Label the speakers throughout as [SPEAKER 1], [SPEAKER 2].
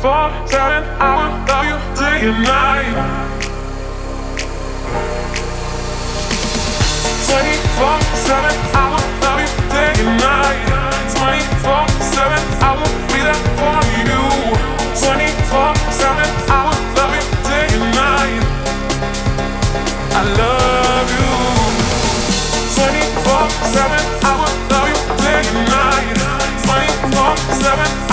[SPEAKER 1] for certain I
[SPEAKER 2] will love you day and night. Twenty four seven, I will love you till your night. Twenty four seven, I will be there for you. Twenty four seven, I will love you till your night. I love you. Twenty four seven, I
[SPEAKER 1] will love you till your
[SPEAKER 3] night. Twenty four seven.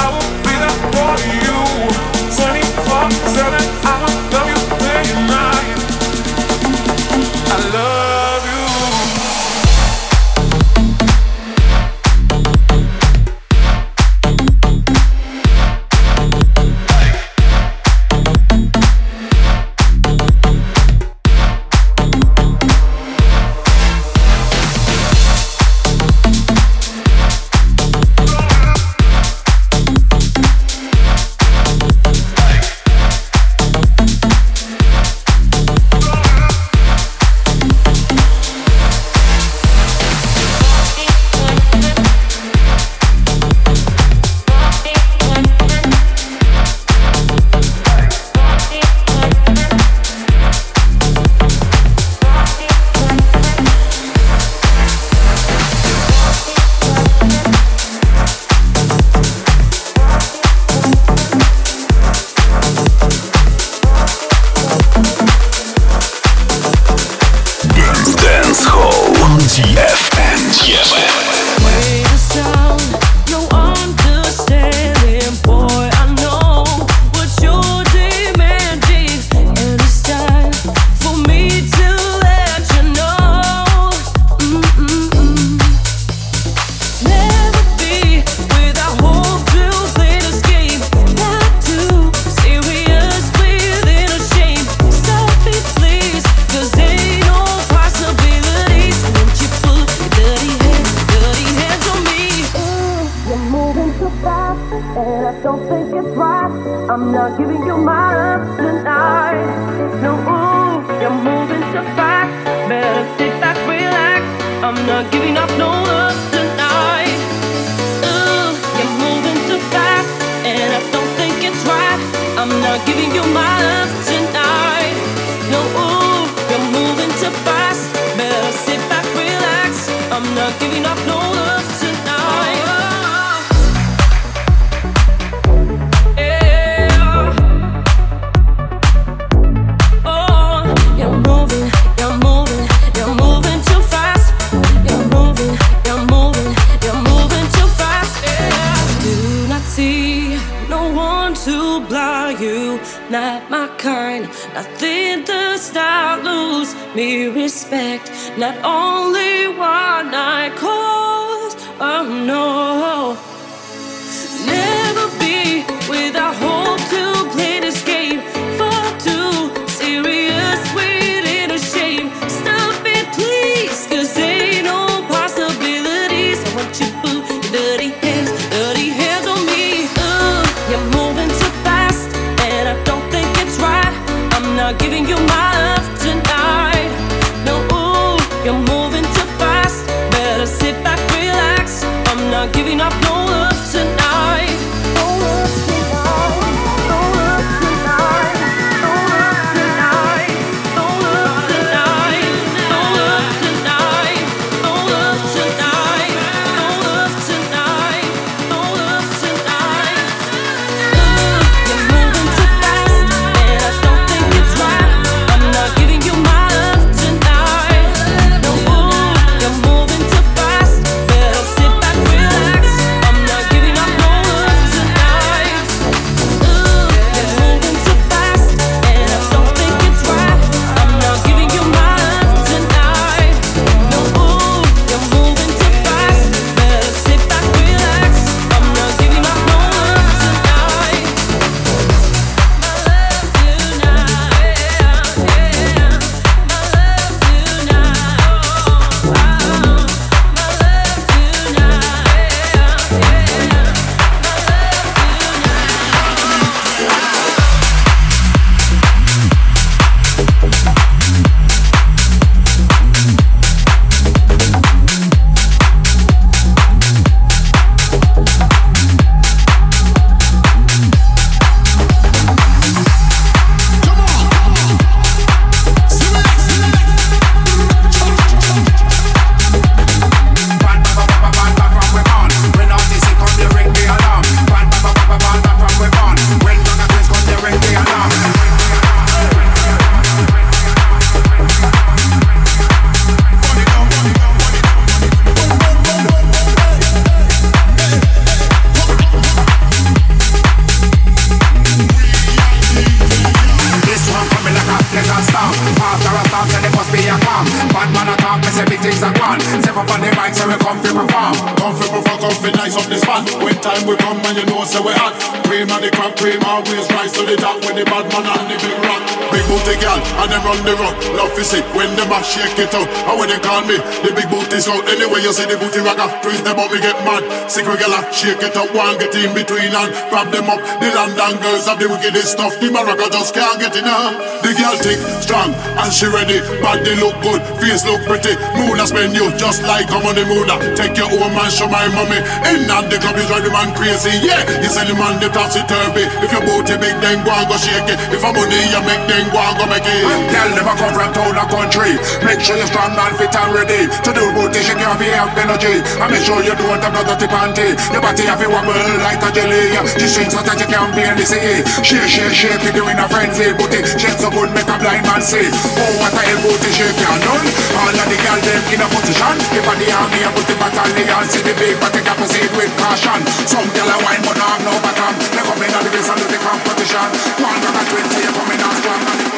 [SPEAKER 3] Gone. Step up on the mic, so we come to perform. Come to perform, come to nice up the spot. When time we come and you know so we hot. Cream of the crop, cream always rise to the top with the bad man and the big rock. Big booty girl, and them run the rock. Love to see when them a shake it out. And when they call me, the big booty out. Anyway, you see the booty rocker, twist them up, me get mad. Secret girl, shake it up, one get in between and grab them up. The London girls have the wickedest stuff. The Morocco just can't get enough. The girl thick, strong, and she ready. Body look good, face look pretty. Moon a spend you just like I'm on the moon. Take your own man, show my mommy. In and the club is drive the man crazy. Yeah, you sell the man the topsy turvy. If your booty big, then go and go shake it. If a money you make, then go and go make it. Girl never come from town or country. Make sure you're strong and fit and ready to do booty. Shake feet have energy. And make sure you don't have no dirty panty. Your body have a wobble like a jelly. The strings so that you can't barely see. Shake, shake, shake you doing a frenzy. Booty shake so good, make a blind man see. Oh, what a hell booty shake can done. All of the girl them in a position. If I the army, I put the battalion. See the big, but they can proceed with caution. Some girl a wine, but not have no bottom. They come in on the base and do the competition. One at 20, you coming on strong.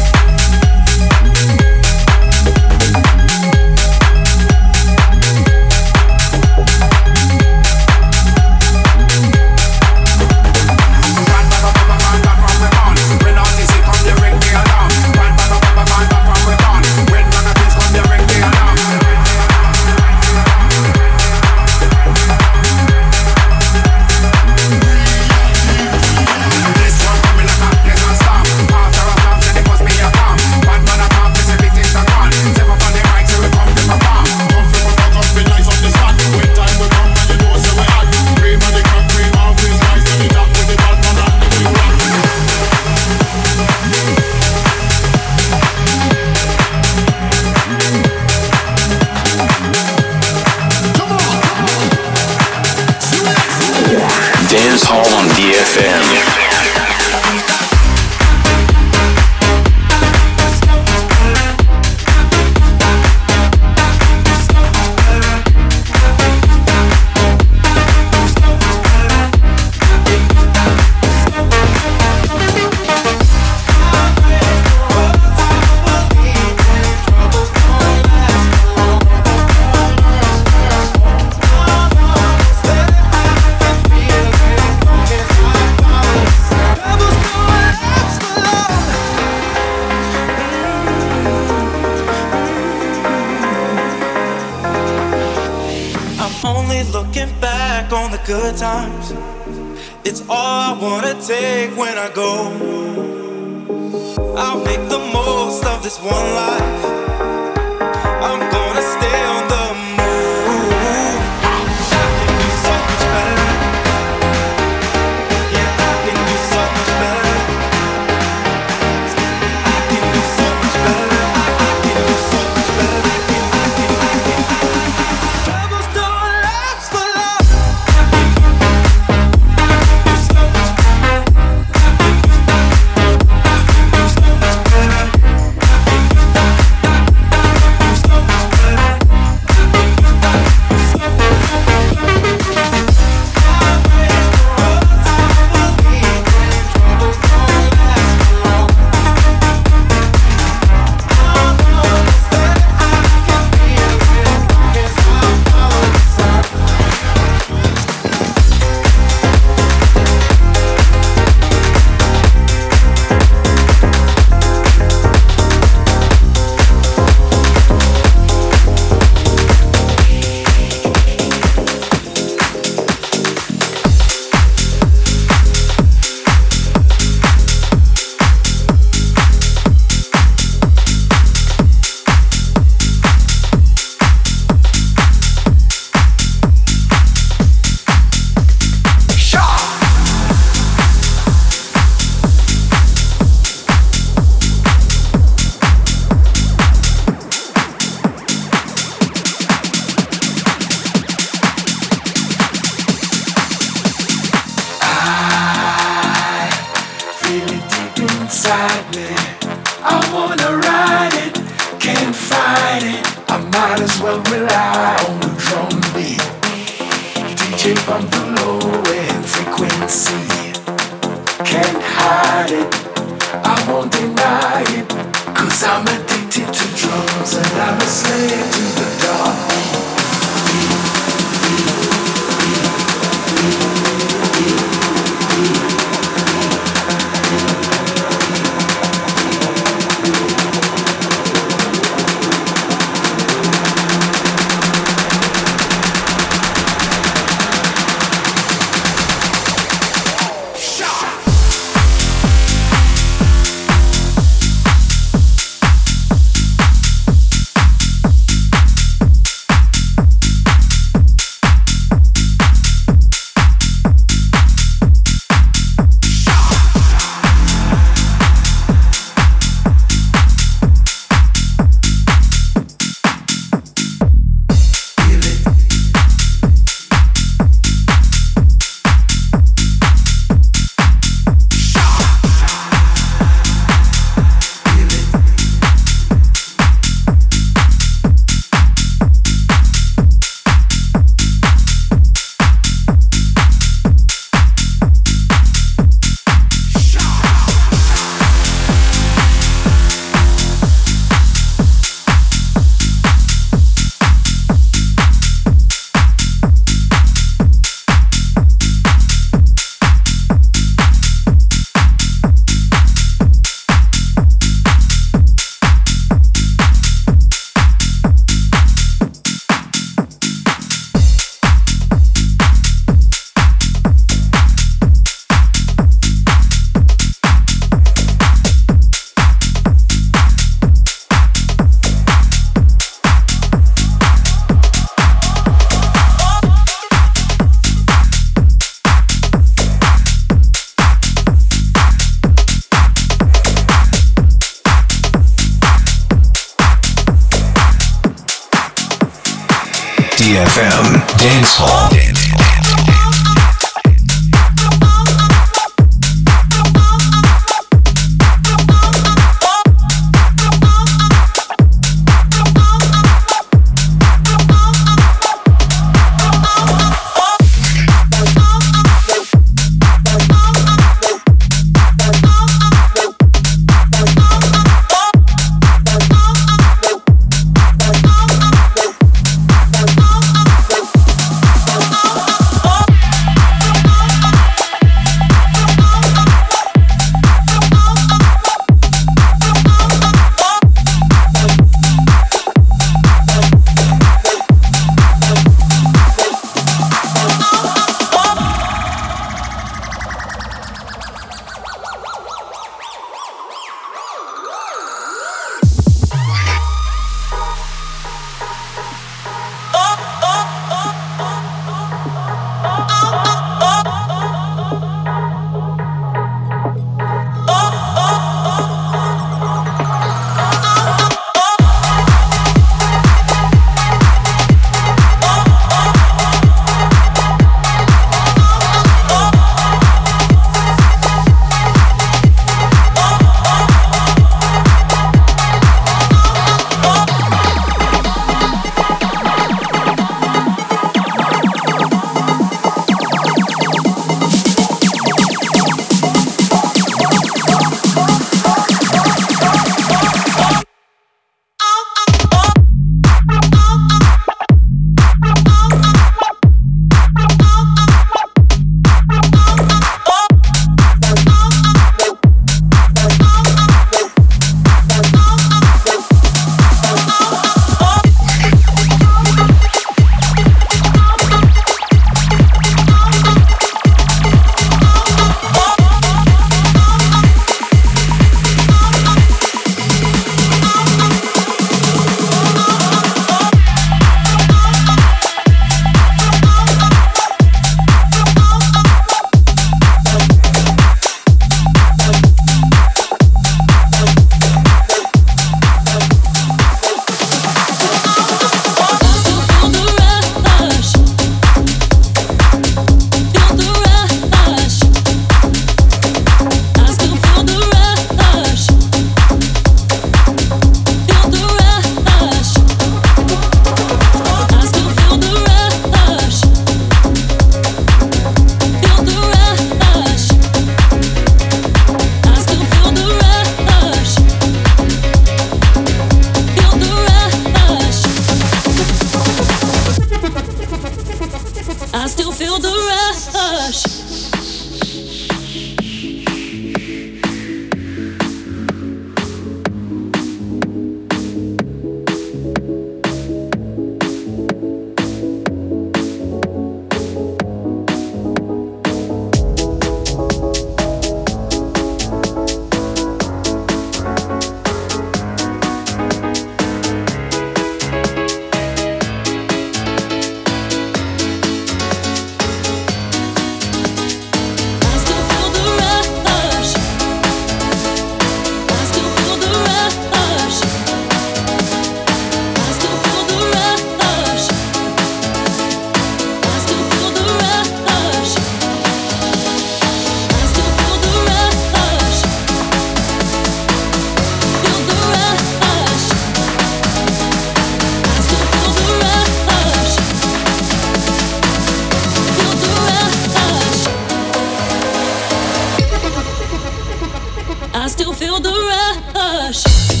[SPEAKER 4] I
[SPEAKER 5] still feel the rush.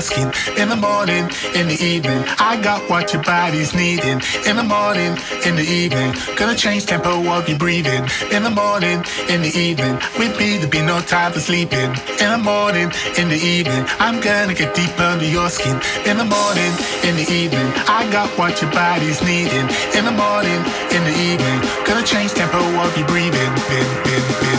[SPEAKER 6] Your. In the morning, in the evening, I got what your body's needing. In the morning, in the evening, gonna change tempo of your breathing. In the morning, in the evening, with me, there'll be no time for sleeping. In the morning, in the evening, I'm gonna get deep under your skin. In the morning, in the evening, I got what your body's needing. In the morning, in the evening, gonna change tempo of your breathing. Bin, bin, bin.